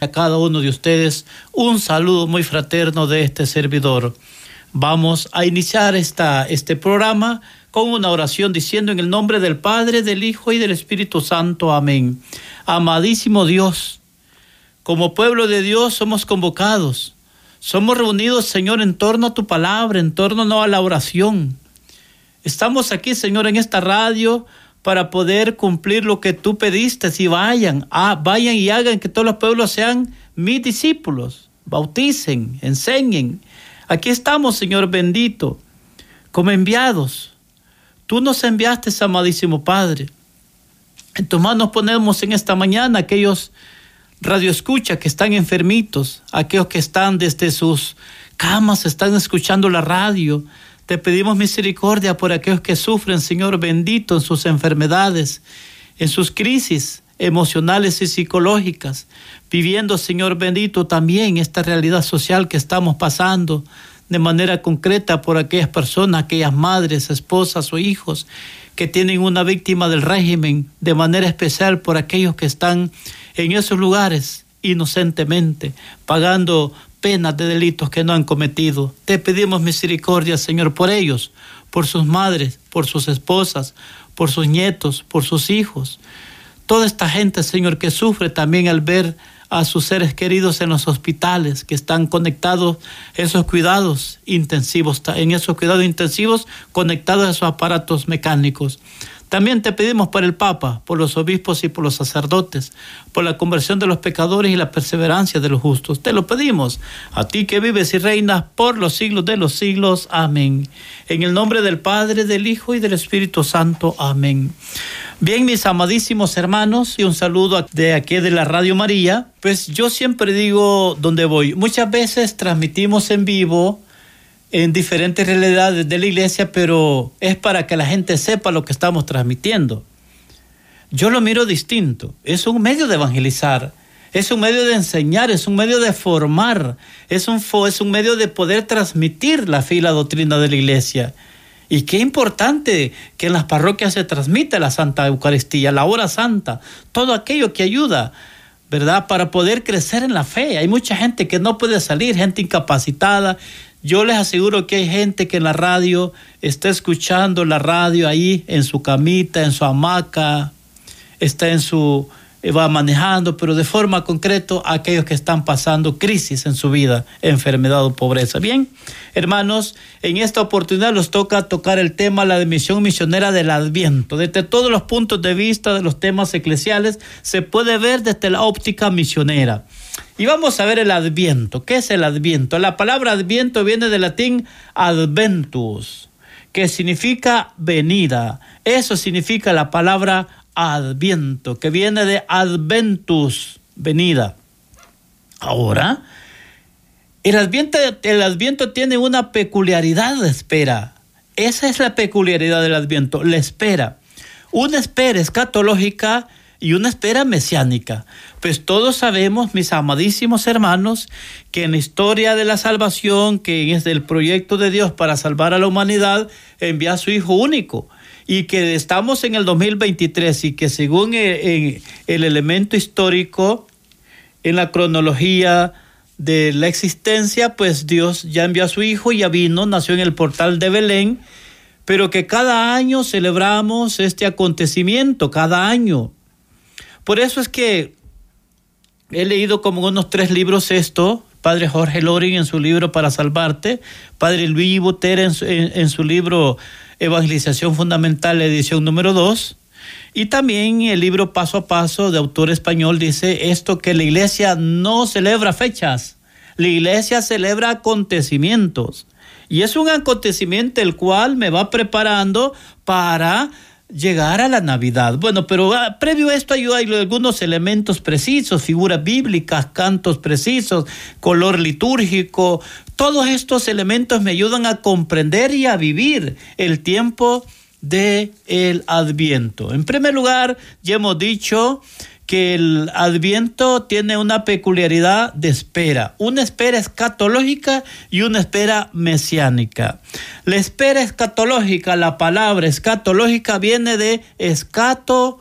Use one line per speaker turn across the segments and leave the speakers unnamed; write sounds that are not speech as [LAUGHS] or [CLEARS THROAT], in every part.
a cada uno de ustedes un saludo muy fraterno de este servidor. Vamos a iniciar esta, este programa con una oración diciendo en el nombre del Padre, del Hijo y del Espíritu Santo. Amén. Amadísimo Dios, como pueblo de Dios somos convocados. Somos reunidos, Señor, en torno a tu palabra, en torno a la oración. Estamos aquí, Señor, en esta radio para poder cumplir lo que tú pediste. Si vayan, ah, vayan y hagan que todos los pueblos sean mis discípulos, bauticen, enseñen. Aquí estamos, Señor bendito, como enviados. Tú nos enviaste, amadísimo Padre. En tus manos ponemos en esta mañana aquellos radioescuchas que están enfermitos, aquellos que están desde sus camas, están escuchando la radio, te pedimos misericordia por aquellos que sufren, Señor bendito, en sus enfermedades, en sus crisis emocionales y psicológicas, viviendo, Señor bendito, también esta realidad social que estamos pasando de manera concreta por aquellas personas, aquellas madres, esposas o hijos que tienen una víctima del régimen, de manera especial por aquellos que están en esos lugares inocentemente, pagando penas de delitos que no han cometido. Te pedimos misericordia, Señor, por ellos, por sus madres, por sus esposas, por sus nietos, por sus hijos. Toda esta gente, Señor, que sufre también al ver a sus seres queridos en los hospitales, que están conectados esos cuidados intensivos, en esos cuidados intensivos conectados a esos aparatos mecánicos. También te pedimos por el Papa, por los obispos y por los sacerdotes, por la conversión de los pecadores y la perseverancia de los justos. Te lo pedimos, a ti que vives y reinas por los siglos de los siglos. Amén. En el nombre del Padre, del Hijo y del Espíritu Santo. Amén. Bien, mis amadísimos hermanos, y un saludo de aquí de la Radio María. Pues yo siempre digo donde voy. Muchas veces transmitimos en vivo en diferentes realidades de la iglesia, pero es para que la gente sepa lo que estamos transmitiendo. Yo lo miro distinto. Es un medio de evangelizar, es un medio de enseñar, es un medio de formar, es un, es un medio de poder transmitir la fe y la doctrina de la iglesia. Y qué importante que en las parroquias se transmita la Santa Eucaristía, la hora santa, todo aquello que ayuda, ¿verdad? Para poder crecer en la fe. Hay mucha gente que no puede salir, gente incapacitada, yo les aseguro que hay gente que en la radio está escuchando la radio ahí en su camita, en su hamaca, está en su eh, va manejando, pero de forma concreta aquellos que están pasando crisis en su vida, enfermedad o pobreza. Bien, hermanos, en esta oportunidad nos toca tocar el tema la dimisión misionera del Adviento. Desde todos los puntos de vista de los temas eclesiales se puede ver desde la óptica misionera. Y vamos a ver el adviento. ¿Qué es el adviento? La palabra adviento viene del latín adventus, que significa venida. Eso significa la palabra adviento, que viene de adventus, venida. Ahora, el adviento, el adviento tiene una peculiaridad de espera. Esa es la peculiaridad del adviento, la espera. Una espera escatológica y una espera mesiánica. Pues todos sabemos, mis amadísimos hermanos, que en la historia de la salvación, que es del proyecto de Dios para salvar a la humanidad, envía a su Hijo único. Y que estamos en el 2023 y que según el, el elemento histórico, en la cronología de la existencia, pues Dios ya envió a su Hijo, ya vino, nació en el portal de Belén, pero que cada año celebramos este acontecimiento, cada año por eso es que he leído como unos tres libros esto, Padre Jorge Loring en su libro Para Salvarte, Padre Luis Botera en, su libro Evangelización Fundamental, edición número dos, y también el libro Paso a Paso de autor español dice esto que la iglesia no celebra fechas, la iglesia celebra acontecimientos. Y es un acontecimiento el cual me va preparando para llegar a la Navidad. Bueno, pero ah, previo a esto hay, hay, algunos elementos precisos, figuras bíblicas, cantos precisos, color litúrgico, Todos estos elementos me ayudan a comprender y a vivir el tiempo de el Adviento. En primer lugar, ya hemos dicho que el Adviento tiene una peculiaridad de espera, una espera escatológica y una espera mesiánica. La espera escatológica, la palabra escatológica viene de escatologos.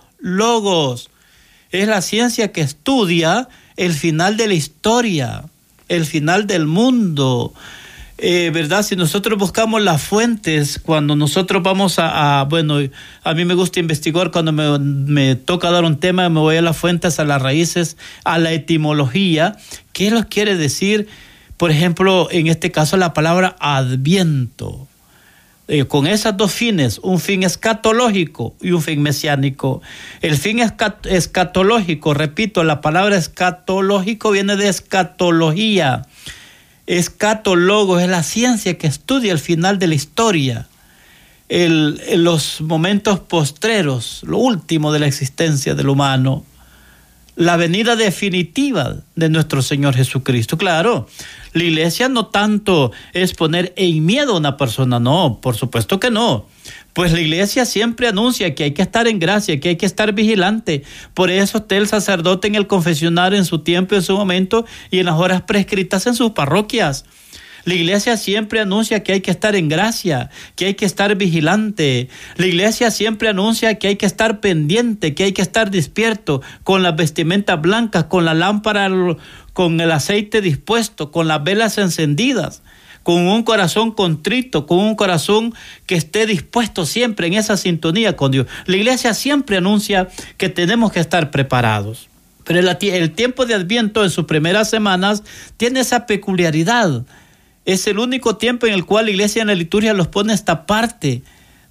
Es la ciencia que estudia el final de la historia el final del mundo. Eh, ¿Verdad? Si nosotros buscamos las fuentes, cuando nosotros vamos a, bueno, a mí me gusta investigar, cuando me, me, toca dar un tema, me voy a las fuentes, a las raíces, a la etimología. ¿Qué nos quiere decir, por ejemplo, en este caso, la palabra adviento? Eh, con esas dos fines, un fin escatológico y un fin mesiánico. El fin escatológico, repito, la palabra escatológico viene de escatología. Escatólogo es la ciencia que estudia el final de la historia, el, los momentos postreros, lo último de la existencia del humano la venida definitiva de nuestro Señor Jesucristo. Claro, la iglesia no tanto es poner en miedo a una persona, no, por supuesto que no. Pues la iglesia siempre anuncia que hay que estar en gracia, que hay que estar vigilante. Por eso está el sacerdote en el confesionario en su tiempo, en su momento y en las horas prescritas en sus parroquias. La iglesia siempre anuncia que hay que estar en gracia, que hay que estar vigilante. La iglesia siempre anuncia que hay que estar pendiente, que hay que estar despierto, con las vestimentas blancas, con la lámpara, con el aceite dispuesto, con las velas encendidas con un corazón contrito, con un corazón que esté dispuesto siempre en esa sintonía con Dios. La iglesia siempre anuncia que tenemos que estar preparados. Pero el, tiempo de Adviento en sus primeras semanas tiene esa peculiaridad es el único tiempo en el cual la iglesia en la liturgia los pone esta parte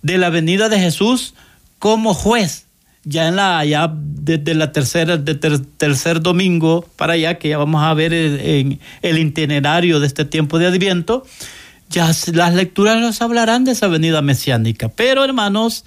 de la venida de Jesús como juez. Ya en la, ya desde la tercera, de tercer domingo para allá, que ya vamos a ver en el itinerario de este tiempo de Adviento, ya las lecturas nos hablarán de esa venida mesiánica. Pero hermanos,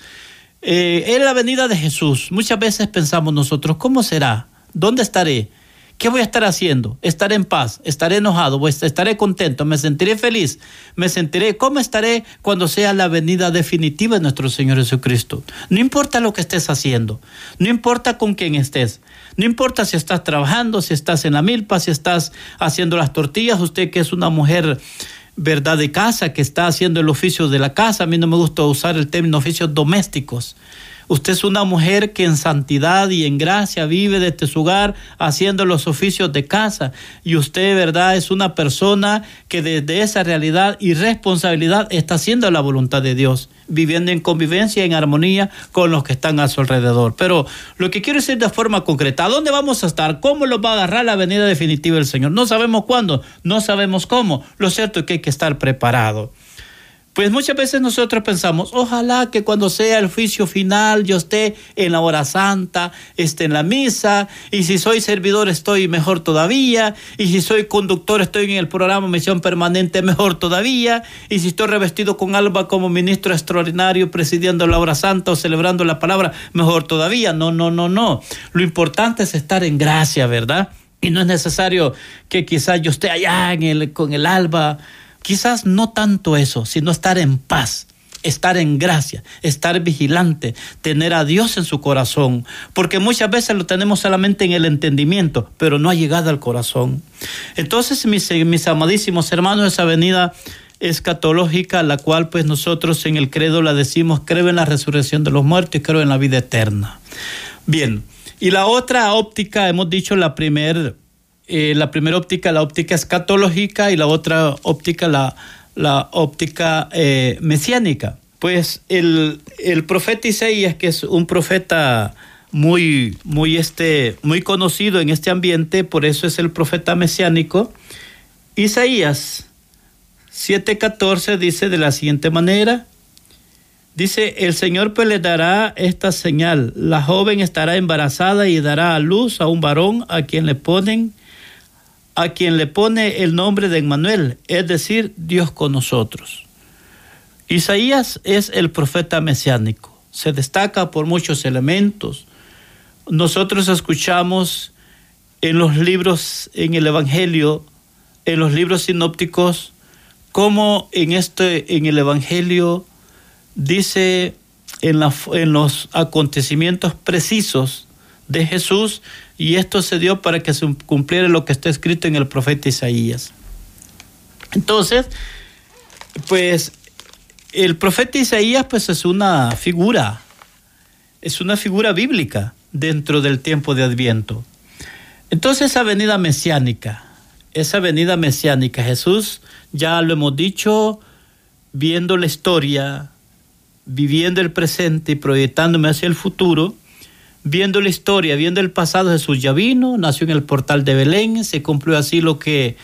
eh, en la venida de Jesús, muchas veces pensamos nosotros, ¿cómo será? ¿Dónde estaré? ¿Qué voy a estar haciendo? ¿Estaré en paz? ¿Estaré enojado? ¿Estaré contento? ¿Me sentiré feliz? ¿Me sentiré? ¿Cómo estaré cuando sea la venida definitiva de nuestro Señor Jesucristo? No importa lo que estés haciendo, no importa con quién estés, no importa si estás trabajando, si estás en la milpa, si estás haciendo las tortillas, usted que es una mujer verdad de casa, que está haciendo el oficio de la casa, a mí no me gusta usar el término oficios domésticos Usted es una mujer que en santidad y en gracia vive desde su hogar haciendo los oficios de casa. Y usted, ¿verdad? Es una persona que desde esa realidad y responsabilidad está haciendo la voluntad de Dios, viviendo en convivencia, en armonía con los que están a su alrededor. Pero lo que quiero decir de forma concreta, ¿a dónde vamos a estar? ¿Cómo lo va a agarrar la venida definitiva del Señor? No sabemos cuándo, no sabemos cómo. Lo cierto es que hay que estar preparado. Pues muchas veces nosotros pensamos, ojalá que cuando sea el juicio final yo esté en la hora santa, esté en la misa, y si soy servidor estoy mejor todavía, y si soy conductor estoy en el programa Misión Permanente mejor todavía, y si estoy revestido con alba como ministro extraordinario presidiendo la hora santa o celebrando la palabra, mejor todavía. No, no, no, no. Lo importante es estar en gracia, ¿verdad? Y no es necesario que quizás yo esté allá en el, con el alba Quizás no tanto eso, sino estar en paz, estar en gracia, estar vigilante, tener a Dios en su corazón, porque muchas veces lo tenemos solamente en el entendimiento, pero no ha llegado al corazón. Entonces, mis, mis amadísimos hermanos, esa venida escatológica, la cual pues nosotros en el credo la decimos, creo en la resurrección de los muertos y creo en la vida eterna. Bien, y la otra óptica, hemos dicho la primera eh, la primera óptica, la óptica escatológica y la otra óptica, la, la óptica eh, mesiánica. Pues el, el, profeta Isaías, que es un profeta muy, muy, este, muy conocido en este ambiente, por eso es el profeta mesiánico, Isaías 7:14 dice de la siguiente manera, Dice, el Señor pues le dará esta señal. La joven estará embarazada y dará a luz a un varón a quien le ponen a quien le pone el nombre de Emmanuel, es decir, Dios con nosotros. Isaías es el profeta mesiánico, se destaca por muchos elementos. Nosotros escuchamos en los libros, en el Evangelio, en los libros sinópticos, cómo en, este, en el Evangelio dice en, la, en los acontecimientos precisos de Jesús y esto se dio para que se cumpliera lo que está escrito en el profeta Isaías. Entonces, pues el profeta Isaías pues es una figura, es una figura bíblica dentro del tiempo de Adviento. Entonces esa venida mesiánica, esa venida mesiánica, Jesús, ya lo hemos dicho, viendo la historia, viviendo el presente y proyectándome hacia el futuro, viendo la historia, viendo el pasado, Jesús ya vino, nació en el portal de Belén, se cumplió así lo que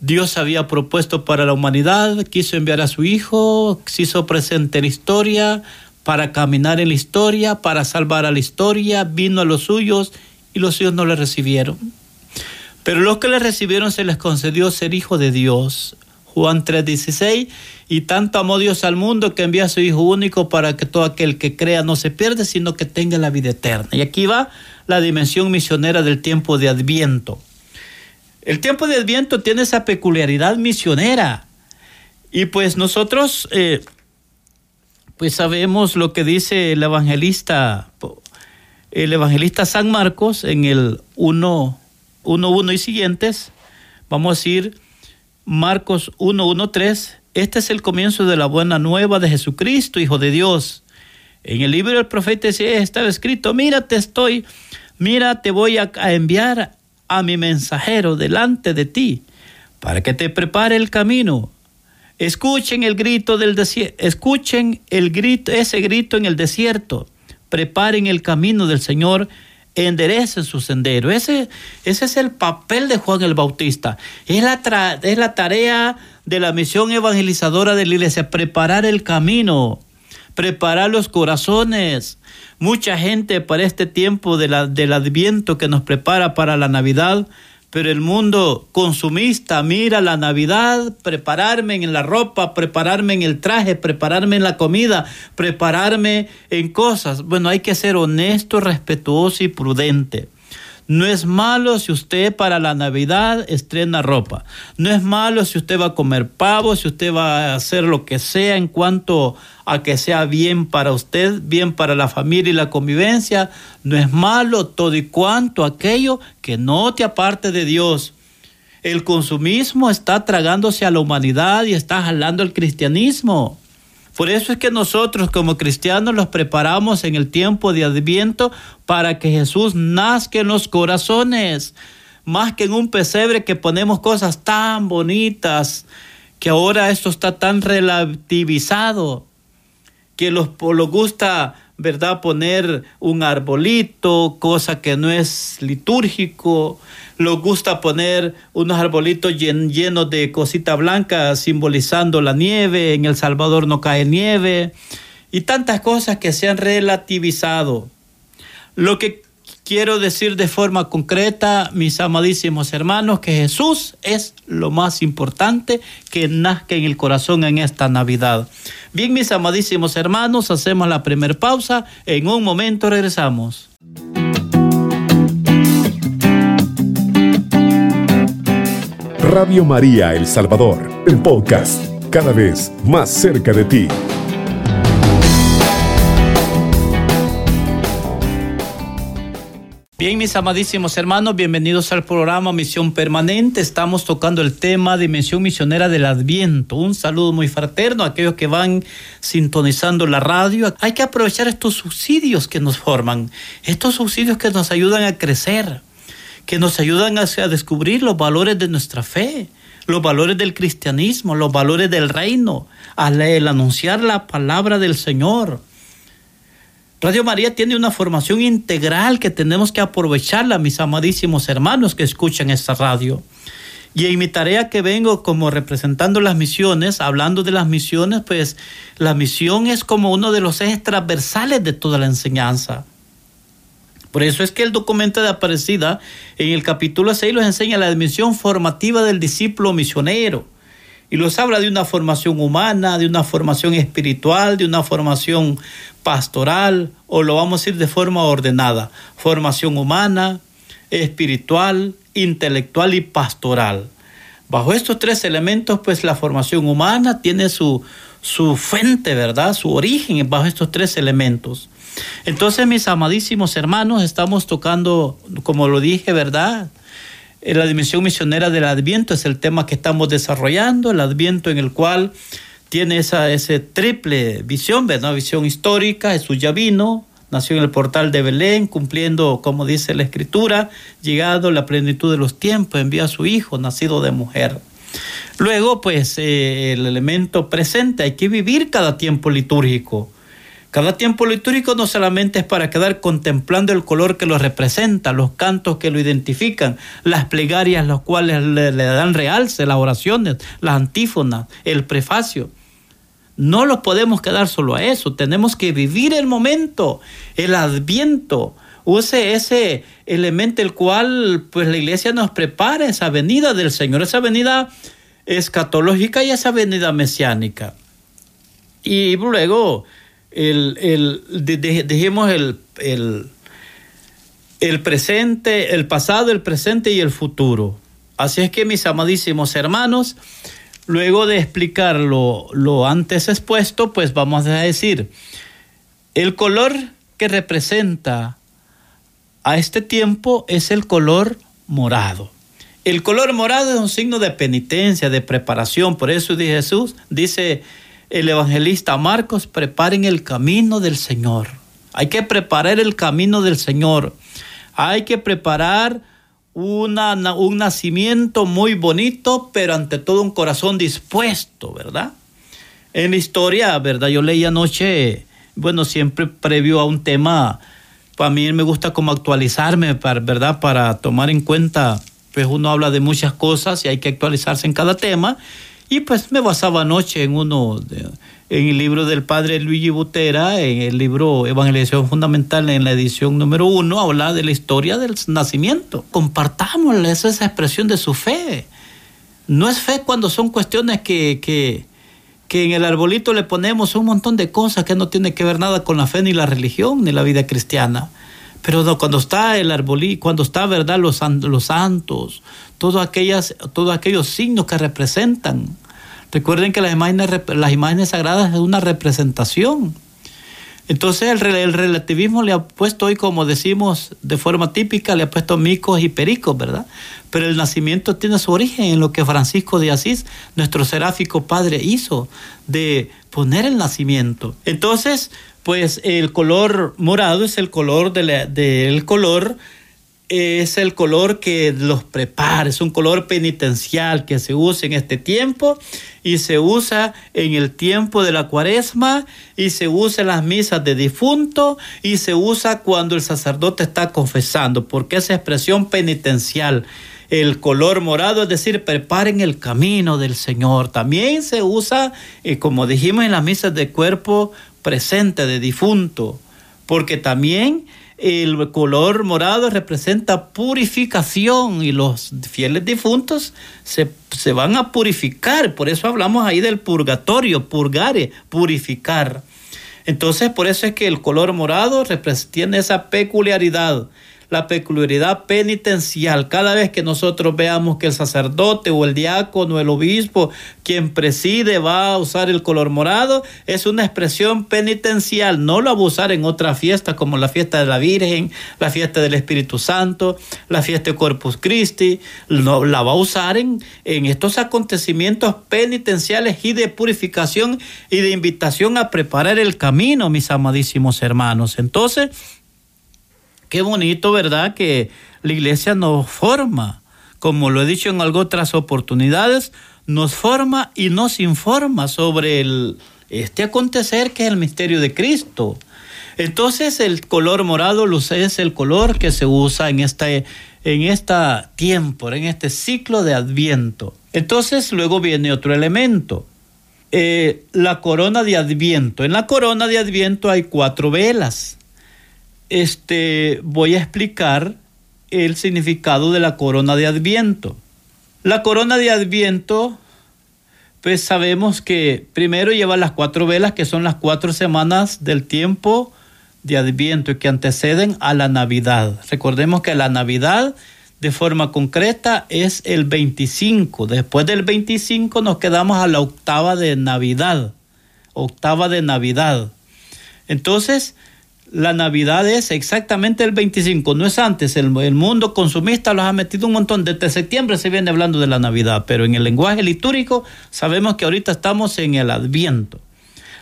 Dios había propuesto para la humanidad, quiso enviar a su Hijo, se hizo presente en la historia, para caminar en la historia, para salvar a la historia, vino a los suyos y los suyos no le recibieron. Pero los que le recibieron se les concedió ser hijo de Dios. Juan 3:16, y tanto amó Dios al mundo que envía a su Hijo único para que todo aquel que crea no se pierda, sino que tenga la vida eterna. Y aquí va la dimensión misionera del tiempo de Adviento. El tiempo de Adviento tiene esa peculiaridad misionera. Y pues nosotros, eh, pues sabemos lo que dice el evangelista, el evangelista San Marcos en el 1.1 y siguientes. Vamos a ir Marcos 1.1.3. Este es el comienzo de la buena nueva de Jesucristo, Hijo de Dios. En el libro del profeta estaba escrito, mira, te estoy, mira, te voy a enviar a mi mensajero delante de ti, para que te prepare el camino. Escuchen el grito del desierto, escuchen el grito, ese grito en el desierto. Preparen el camino del Señor, enderecen su sendero. Ese, ese es el papel de Juan el Bautista. Es la, es la tarea de la misión evangelizadora de la iglesia, preparar el camino, preparar los corazones, mucha gente para este tiempo de la, del adviento que nos prepara para la Navidad, pero el mundo consumista mira la Navidad, prepararme en la ropa, prepararme en el traje, prepararme en la comida, prepararme en cosas. Bueno, hay que ser honesto, respetuoso y prudente. No es malo si usted para la Navidad estrena ropa. No es malo si usted va a comer pavo, si usted va a hacer lo que sea en cuanto a que sea bien para usted, bien para la familia y la convivencia. No es malo todo y cuanto aquello que no te aparte de Dios. El consumismo está tragándose a la humanidad y está jalando el cristianismo. Por eso es que nosotros como cristianos los preparamos en el tiempo de Adviento para que Jesús nazca en los corazones, más que en un pesebre que ponemos cosas tan bonitas, que ahora esto está tan relativizado, que los, los gusta ¿verdad? Poner un arbolito, cosa que no es litúrgico. Nos gusta poner unos arbolitos llenos de cosita blanca simbolizando la nieve. En El Salvador no cae nieve. Y tantas cosas que se han relativizado. Lo que quiero decir de forma concreta, mis amadísimos hermanos, que Jesús es lo más importante que nazca en el corazón en esta Navidad. Bien, mis amadísimos hermanos, hacemos la primera pausa. En un momento regresamos.
Radio María El Salvador, el podcast, cada vez más cerca de ti.
Bien, mis amadísimos hermanos, bienvenidos al programa Misión Permanente. Estamos tocando el tema Dimensión Misionera del Adviento. Un saludo muy fraterno a aquellos que van sintonizando la radio. Hay que aprovechar estos subsidios que nos forman, estos subsidios que nos ayudan a crecer, que nos ayudan a, descubrir los valores de nuestra fe, los valores del cristianismo, los valores del reino, al anunciar la palabra del Señor Radio María tiene una formación integral que tenemos que aprovecharla, mis amadísimos hermanos que escuchan esta radio. Y en mi tarea que vengo como representando las misiones, hablando de las misiones, pues la misión es como uno de los ejes transversales de toda la enseñanza. Por eso es que el documento de Aparecida en el capítulo 6 nos enseña la dimensión formativa del discípulo misionero y los habla de una formación humana, de una formación espiritual, de una formación pastoral, o lo vamos a decir de forma ordenada, formación humana, espiritual, intelectual y pastoral. Bajo estos tres elementos, pues la formación humana tiene su, su fuente, ¿verdad? Su origen bajo estos tres elementos. Entonces, mis amadísimos hermanos, estamos tocando, como lo dije, ¿verdad? Eh, la dimensión misionera del Adviento es el tema que estamos desarrollando, el Adviento en el cual tiene esa ese triple visión, ¿verdad? Visión histórica, Jesús ya vino, nació en el portal de Belén, cumpliendo, como dice la Escritura, llegado la plenitud de los tiempos, envía a su Hijo, nacido de mujer. Luego, pues, eh, el elemento presente, hay que vivir cada tiempo litúrgico. Cada tiempo litúrgico no solamente es para quedar contemplando el color que lo representa, los cantos que lo identifican, las plegarias las cuales le, le dan realce, las oraciones, las antífonas, el prefacio. No lo podemos quedar solo a eso, tenemos que vivir el momento, el adviento, use ese elemento el cual pues la iglesia nos prepara esa venida del Señor, esa venida escatológica y esa venida mesiánica. Y luego el, el, el, el, el presente, el pasado, el presente y el futuro. Así es que mis amadísimos hermanos, luego de explicar lo, lo antes expuesto, pues vamos a decir, el color que representa a este tiempo es el color morado. El color morado es un signo de penitencia, de preparación. Por eso dice Jesús, dice el evangelista Marcos, preparen el camino del Señor. Hay que preparar el camino del Señor. Hay que preparar una, un nacimiento muy bonito, pero ante todo un corazón dispuesto, ¿verdad? En la historia, ¿verdad? Yo leí anoche, bueno, siempre previo a un tema, para mí me gusta como actualizarme, ¿verdad? Para tomar en cuenta, pues uno habla de muchas cosas y hay que actualizarse en cada tema. Y pues me basaba anoche en uno, en el libro del padre Luigi Butera, en el libro Evangelización Fundamental, en la edición número uno, habla de la historia del nacimiento. Compartámosle esa, esa expresión de su fe. No es fe cuando son cuestiones que, que, que en el arbolito le ponemos un montón de cosas que no tiene que ver nada con la fe ni la religión ni la vida cristiana. Pero no, cuando está el arbolito, cuando está, ¿verdad? Los, los santos, todos, aquellas, todos aquellos signos que representan. Recuerden que las imágenes, las imágenes sagradas es una representación. Entonces el, el, relativismo le ha puesto hoy, como decimos de forma típica, le ha puesto micos y pericos, ¿verdad? Pero el nacimiento tiene su origen en lo que Francisco de Asís, nuestro seráfico padre, hizo, de poner el nacimiento. Entonces, pues el color morado es el color del de color es el color que los prepara, es un color penitencial que se usa en este tiempo y se usa en el tiempo de la cuaresma y se usa en las misas de difunto y se usa cuando el sacerdote está confesando, porque esa expresión penitencial, el color morado, es decir, preparen el camino del Señor. También se usa, eh, como dijimos, en las misas de cuerpo presente de difunto, porque también el color morado representa purificación y los fieles difuntos se, se, van a purificar. Por eso hablamos ahí del purgatorio, purgare, purificar. Entonces, por eso es que el color morado tiene esa peculiaridad la peculiaridad penitencial. Cada vez que nosotros veamos que el sacerdote o el diácono o el obispo, quien preside, va a usar el color morado, es una expresión penitencial. No lo va a usar en otra fiesta como la fiesta de la Virgen, la fiesta del Espíritu Santo, la fiesta de Corpus Christi. No, la va a usar en, en estos acontecimientos penitenciales y de purificación y de invitación a preparar el camino, mis amadísimos hermanos. Entonces, Qué bonito, ¿verdad? Que la iglesia nos forma, como lo he dicho en otras oportunidades, nos forma y nos informa sobre el, este acontecer que es el misterio de Cristo. Entonces el color morado es el color que se usa en este en esta tiempo, en este ciclo de Adviento. Entonces luego viene otro elemento, eh, la corona de Adviento. En la corona de Adviento hay cuatro velas este, voy a explicar el significado de la corona de Adviento. La corona de Adviento, pues sabemos que primero lleva las cuatro velas, que son las cuatro semanas del tiempo de Adviento y que anteceden a la Navidad. Recordemos que la Navidad de forma concreta es el 25. Después del 25 nos quedamos a la octava de Navidad. Octava de Navidad. Entonces, la Navidad es exactamente el 25, no es antes. El, mundo consumista los ha metido un montón. Desde septiembre se viene hablando de la Navidad, pero en el lenguaje litúrgico sabemos que ahorita estamos en el Adviento.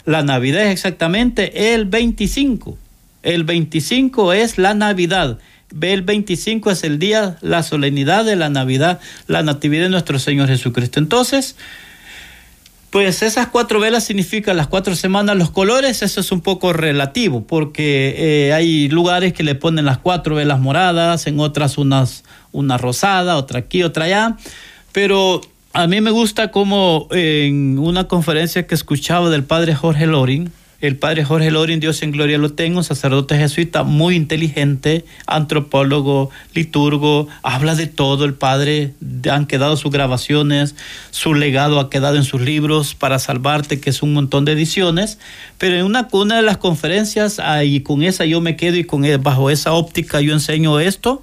La Navidad es exactamente el 25. El 25 es la Navidad. El 25 es el día, la solemnidad de la Navidad, la natividad de nuestro Señor Jesucristo. Entonces, pues esas cuatro velas significan las cuatro semanas, los colores, eso es un poco relativo, porque eh, hay lugares que le ponen las cuatro velas moradas, en otras unas, una rosada, otra aquí, otra allá, pero a mí me gusta como en una conferencia que escuchaba del padre Jorge Loring, el padre Jorge Lorin, Dios en gloria lo tengo, sacerdote jesuita muy inteligente, antropólogo, liturgo, habla de todo. El padre, han quedado sus grabaciones, su legado ha quedado en sus libros para salvarte, que es un montón de ediciones. Pero en una, una de las conferencias, y con esa yo me quedo y con e, bajo esa óptica yo enseño esto,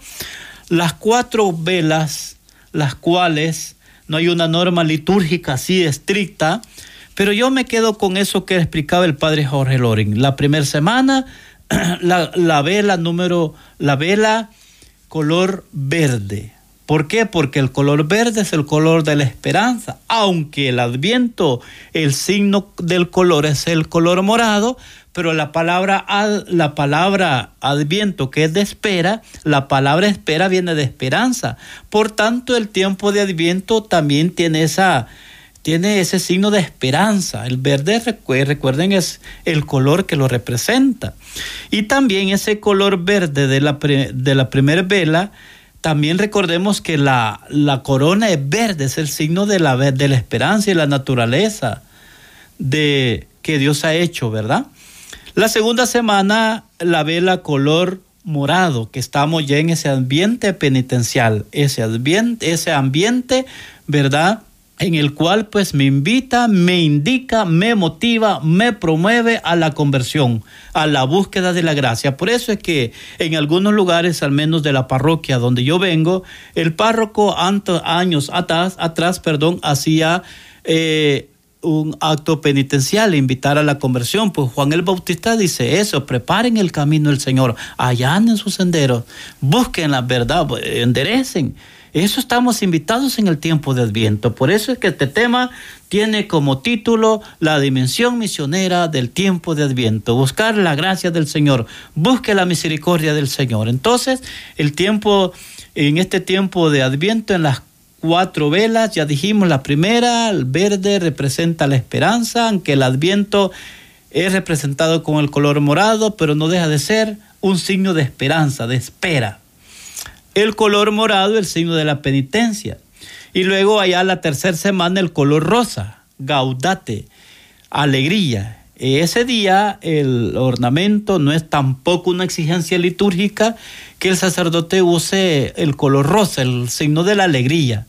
las cuatro velas, las cuales no hay una norma litúrgica así estricta, pero yo me quedo con eso que explicaba el padre Jorge Loring. La primera semana, [CLEARS THROAT] la, vela número, la vela color verde. ¿Por qué? Porque el color verde es el color de la esperanza, aunque el adviento, el signo del color es el color morado, pero la palabra, la palabra adviento, que es de espera, la palabra espera viene de esperanza. Por tanto, el tiempo de adviento también tiene esa, tiene ese signo de esperanza. El verde, recuerden, es el color que lo representa. Y también ese color verde de la, de la primera vela, también recordemos que la, la, corona es verde, es el signo de la, de la esperanza y la naturaleza de, que Dios ha hecho, ¿verdad? La segunda semana, la vela color morado, que estamos ya en ese ambiente penitencial, ese ese ambiente, ¿verdad? En el cual pues me invita, me indica, me motiva, me promueve a la conversión, a la búsqueda de la gracia. Por eso es que en algunos lugares, al menos de la parroquia donde yo vengo, el párroco años atrás, perdón, hacía eh, un acto penitencial, invitar a la conversión. Pues Juan el Bautista dice eso, preparen el camino del Señor, allanen sus senderos, busquen la verdad, enderecen. Eso estamos invitados en el tiempo de Adviento. Por eso es que este tema tiene como título La dimensión misionera del tiempo de Adviento. Buscar la gracia del Señor. Busque la misericordia del Señor. Entonces, el tiempo, en este tiempo de Adviento, en las cuatro velas, ya dijimos la primera, el verde representa la esperanza, aunque el Adviento es representado con el color morado, pero no deja de ser un signo de esperanza, de espera. El color morado, el signo de la penitencia. Y luego allá la tercera semana el color rosa, gaudate, alegría. Ese día el ornamento no es tampoco una exigencia litúrgica que el sacerdote use el color rosa, el signo de la alegría.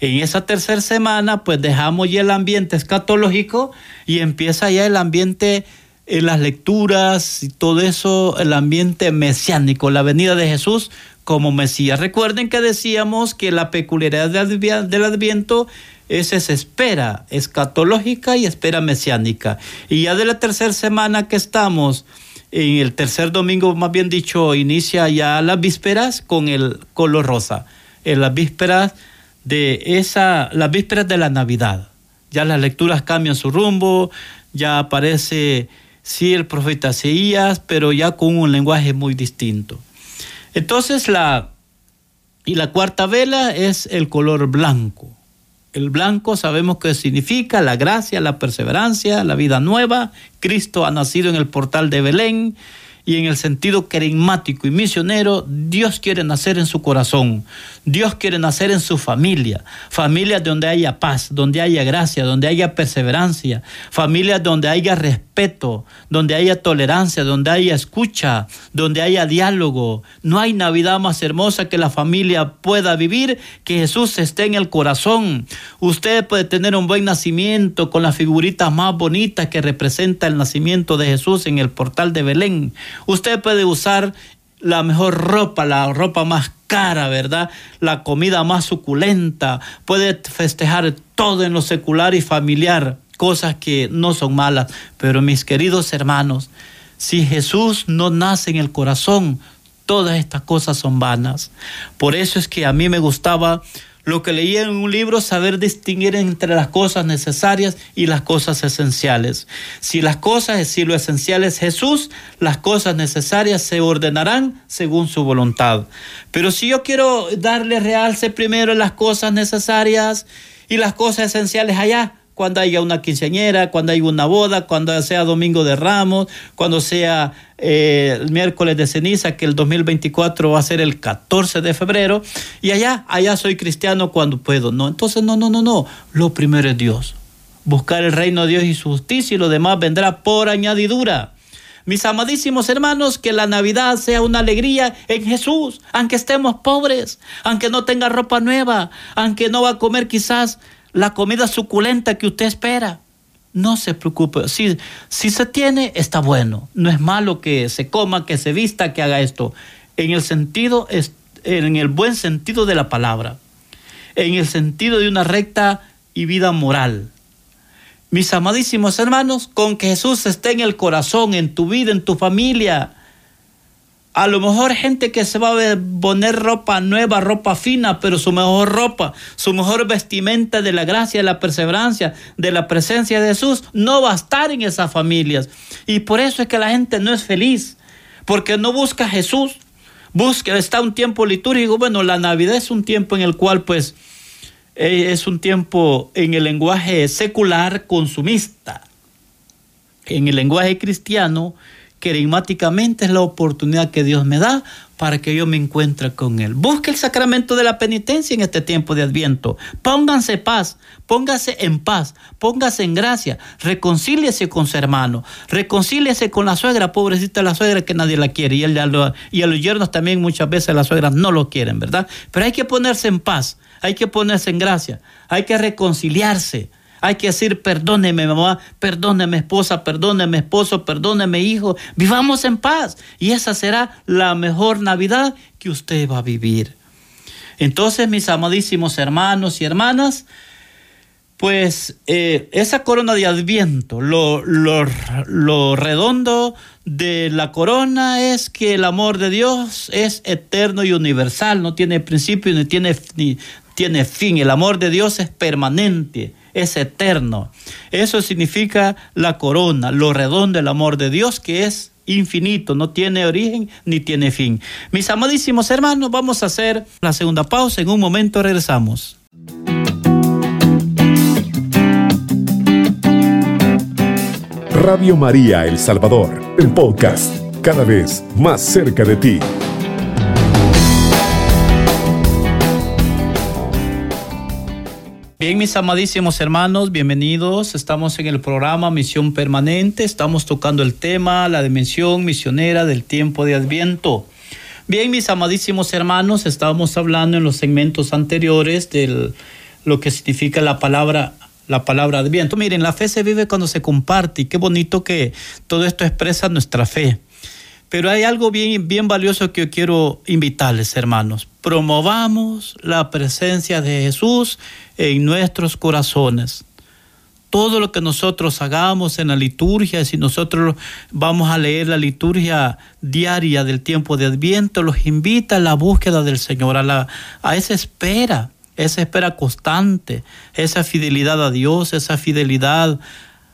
En esa tercera semana pues dejamos ya el ambiente escatológico y empieza ya el ambiente en las lecturas y todo eso, el ambiente mesiánico, la venida de Jesús como Mesías. Recuerden que decíamos que la peculiaridad del Adviento es esa espera escatológica y espera mesiánica. Y ya de la tercera semana que estamos, en el tercer domingo, más bien dicho, inicia ya las vísperas con el color rosa. En las vísperas de esa, las vísperas de la Navidad. Ya las lecturas cambian su rumbo, ya aparece sí el profeta Seías, pero ya con un lenguaje muy distinto. Entonces la y la cuarta vela es el color blanco. El blanco sabemos que significa la gracia, la perseverancia, la vida nueva. Cristo ha nacido en el portal de Belén y en el sentido carismático y misionero, Dios quiere nacer en su corazón, Dios quiere nacer en su familia, familias donde haya paz, donde haya gracia, donde haya perseverancia, familias donde haya respeto, donde haya tolerancia, donde haya escucha, donde haya diálogo. No hay Navidad más hermosa que la familia pueda vivir, que Jesús esté en el corazón. Usted puede tener un buen nacimiento con las figuritas más bonitas que representa el nacimiento de Jesús en el portal de Belén. Usted puede usar la mejor ropa, la ropa más cara, ¿verdad? La comida más suculenta, puede festejar todo en lo secular y familiar, cosas que no son malas, pero mis queridos hermanos, si Jesús no nace en el corazón, todas estas cosas son vanas. Por eso es que a mí me gustaba lo que leía en un libro, saber distinguir entre las cosas necesarias y las cosas esenciales. Si las cosas, si lo esencial es Jesús, las cosas necesarias se ordenarán según su voluntad. Pero si yo quiero darle realce primero las cosas necesarias y las cosas esenciales allá, cuando haya una quinceañera, cuando haya una boda, cuando sea domingo de ramos, cuando sea eh, el miércoles de ceniza, que el 2024 va a ser el 14 de febrero, y allá, allá soy cristiano cuando puedo. No, entonces no, no, no, no. Lo primero es Dios. Buscar el reino de Dios y su justicia y lo demás vendrá por añadidura. Mis amadísimos hermanos, que la Navidad sea una alegría en Jesús, aunque estemos pobres, aunque no tenga ropa nueva, aunque no va a comer quizás la comida suculenta que usted espera. No se preocupe. Si, si se tiene, está bueno. No es malo que se coma, que se vista, que haga esto. En el sentido, en el buen sentido de la palabra. En el sentido de una recta y vida moral. Mis amadísimos hermanos, con que Jesús esté en el corazón, en tu vida, en tu familia, a lo mejor gente que se va a poner ropa nueva, ropa fina, pero su mejor ropa, su mejor vestimenta de la gracia, de la perseverancia, de la presencia de Jesús, no va a estar en esas familias. Y por eso es que la gente no es feliz, porque no busca a Jesús, busca, está un tiempo litúrgico. Bueno, la Navidad es un tiempo en el cual pues eh, es un tiempo en el lenguaje secular consumista. En el lenguaje cristiano querigmáticamente es la oportunidad que Dios me da para que yo me encuentre con Él. Busque el sacramento de la penitencia en este tiempo de Adviento. Pónganse paz, póngase en paz, póngase en gracia, reconcíliese con su hermano, reconcíliese con la suegra, pobrecita la suegra que nadie la quiere, y, y a los yernos también muchas veces las suegras no lo quieren, ¿verdad? Pero hay que ponerse en paz, hay que ponerse en gracia, hay que reconciliarse. Hay que decir, perdóneme mamá, perdóneme esposa, perdóneme esposo, perdóneme hijo. Vivamos en paz. Y esa será la mejor Navidad que usted va a vivir. Entonces, mis amadísimos hermanos y hermanas, pues eh, esa corona de adviento, lo, lo, redondo de la corona es que el amor de Dios es eterno y universal, no tiene principio ni tiene, ni tiene fin. El amor de Dios es permanente es eterno. Eso significa la corona, lo redondo del amor de Dios que es infinito, no tiene origen ni tiene fin. Mis amadísimos hermanos, vamos a hacer la segunda pausa. En un momento regresamos.
Radio María El Salvador, el podcast, cada vez más cerca de ti.
Bien, mis amadísimos hermanos, bienvenidos. Estamos en el programa Misión Permanente. Estamos tocando el tema, la dimensión misionera del tiempo de Adviento. Bien, mis amadísimos hermanos, estábamos hablando en los segmentos anteriores de lo que significa la palabra la palabra Adviento. Miren, la fe se vive cuando se comparte y qué bonito que todo esto expresa nuestra fe. Pero hay algo bien, bien valioso que yo quiero invitarles, hermanos. Promovamos la presencia de Jesús en nuestros corazones. Todo lo que nosotros hagamos en la liturgia, si nosotros vamos a leer la liturgia diaria del tiempo de Adviento, los invita a la búsqueda del Señor, a, la, a esa espera, esa espera constante, esa fidelidad a Dios, esa fidelidad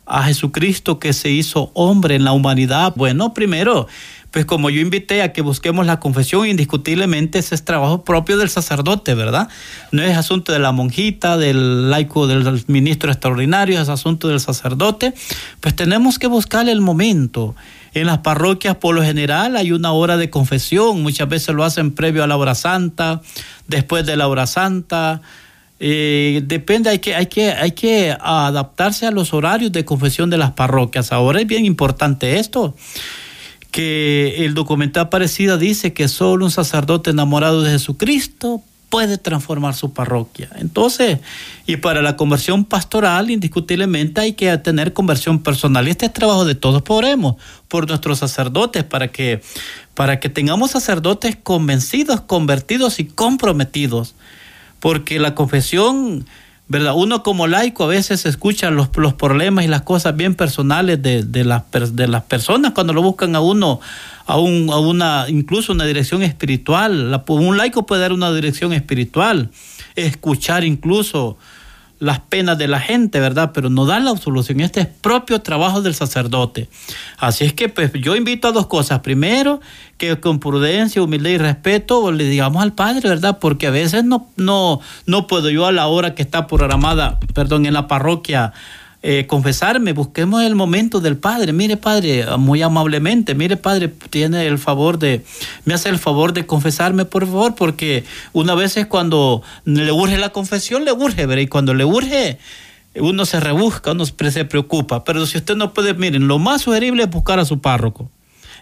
a Jesucristo que se hizo hombre en la humanidad. Bueno, primero, pues como yo invité a que busquemos la confesión, indiscutiblemente ese es trabajo propio del sacerdote, ¿verdad? No es asunto de la monjita, del laico, del ministro extraordinario, es asunto del sacerdote. Pues tenemos que buscar el momento. En las parroquias, por lo general, hay una hora de confesión. Muchas veces lo hacen previo a la hora santa, después de la hora santa. Eh, depende, hay que, hay, que, hay que adaptarse a los horarios de confesión de las parroquias. Ahora es bien importante esto que el documental Aparecida dice que solo un sacerdote enamorado de Jesucristo puede transformar su parroquia. Entonces, y para la conversión pastoral, indiscutiblemente hay que tener conversión personal. Y este es trabajo de todos. Por nuestros sacerdotes para que, para que tengamos sacerdotes convencidos, convertidos y comprometidos. Porque la confesión ¿verdad? Uno como laico a veces escucha los, los problemas y las cosas bien personales de, de, las, de las personas cuando lo buscan a uno, a, un, a una, incluso una dirección espiritual. un laico puede dar una dirección espiritual, escuchar incluso las penas de la gente, ¿verdad? Pero no da la absolución. Este es propio trabajo del sacerdote. Así es que pues, yo invito a dos cosas. Primero, que con prudencia, humildad y respeto le digamos al Padre, ¿verdad? Porque a veces no, no, no puedo yo a la hora que está programada, perdón, en la parroquia eh, confesarme, busquemos el momento del Padre. Mire, Padre, muy amablemente, mire, Padre, tiene el favor de, me hace el favor de confesarme, por favor, porque una vez es cuando le urge la confesión, le urge, ¿verdad? Y cuando le urge, uno se rebusca, uno se preocupa. Pero si usted no puede, miren, lo más sugerible es buscar a su párroco.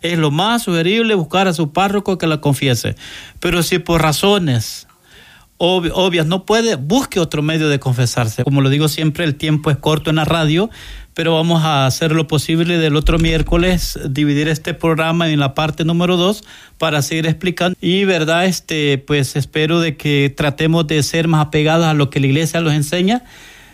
Es lo más sugerible buscar a su párroco que la confiese. Pero si por razones obvias no puede, busque otro medio de confesarse. Como lo digo siempre, el tiempo es corto en la radio, pero vamos a hacer lo posible del otro miércoles, dividir este programa en la parte número dos para seguir explicando. Y verdad, este, pues espero de que tratemos de ser más apegados a lo que la iglesia nos enseña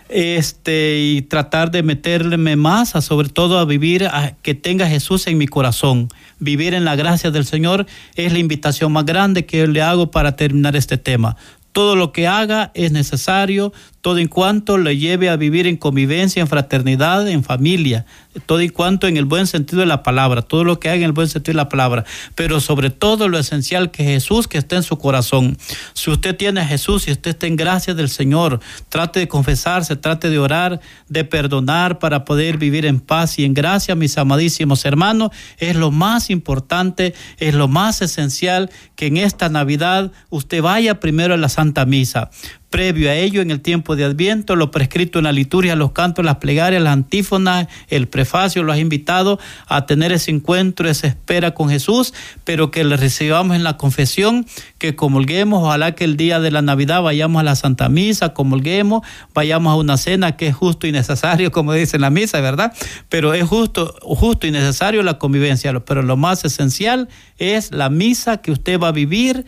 este y tratar de meterme más a sobre todo a vivir a que tenga Jesús en mi corazón vivir en la gracia del Señor es la invitación más grande que le hago para terminar este tema todo lo que haga es necesario, todo en cuanto le lleve a vivir en convivencia, en fraternidad, en familia, todo en cuanto en el buen sentido de la palabra, todo lo que haga en el buen sentido de la palabra, pero sobre todo lo esencial que Jesús que esté en su corazón. Si usted tiene a Jesús y usted está en gracia del Señor, trate de confesarse, trate de orar, de perdonar para poder vivir en paz y en gracia, mis amadísimos hermanos, es lo más importante, es lo más esencial que en esta Navidad usted vaya primero a la Santa Misa. Previo a ello, en el tiempo de Adviento, lo prescrito en la liturgia, los cantos, las plegarias, las antífonas, el prefacio, lo has invitado a tener ese encuentro, esa espera con Jesús, pero que le recibamos en la confesión, que comulguemos, ojalá que el día de la Navidad vayamos a la Santa Misa, comulguemos, vayamos a una cena que es justo y necesario, [LAUGHS] como dice la misa, ¿verdad? Pero es justo, justo y necesario la convivencia, pero lo más esencial es la misa que usted va a vivir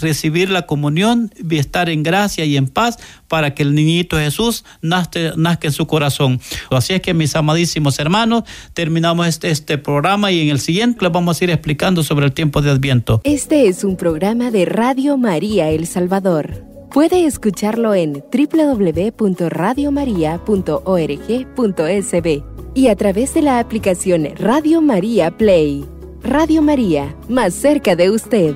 recibir la comunión y estar en gracia y en paz para que el niñito Jesús nazca, nazca en su corazón. Así es que mis amadísimos hermanos, terminamos este, este programa y en el siguiente les vamos a ir explicando sobre el tiempo de Adviento.
Este es un programa de Radio María El Salvador. Puede escucharlo en www.radiomaria.org.sb y a través de la aplicación Radio María Play. Radio María, más cerca de usted.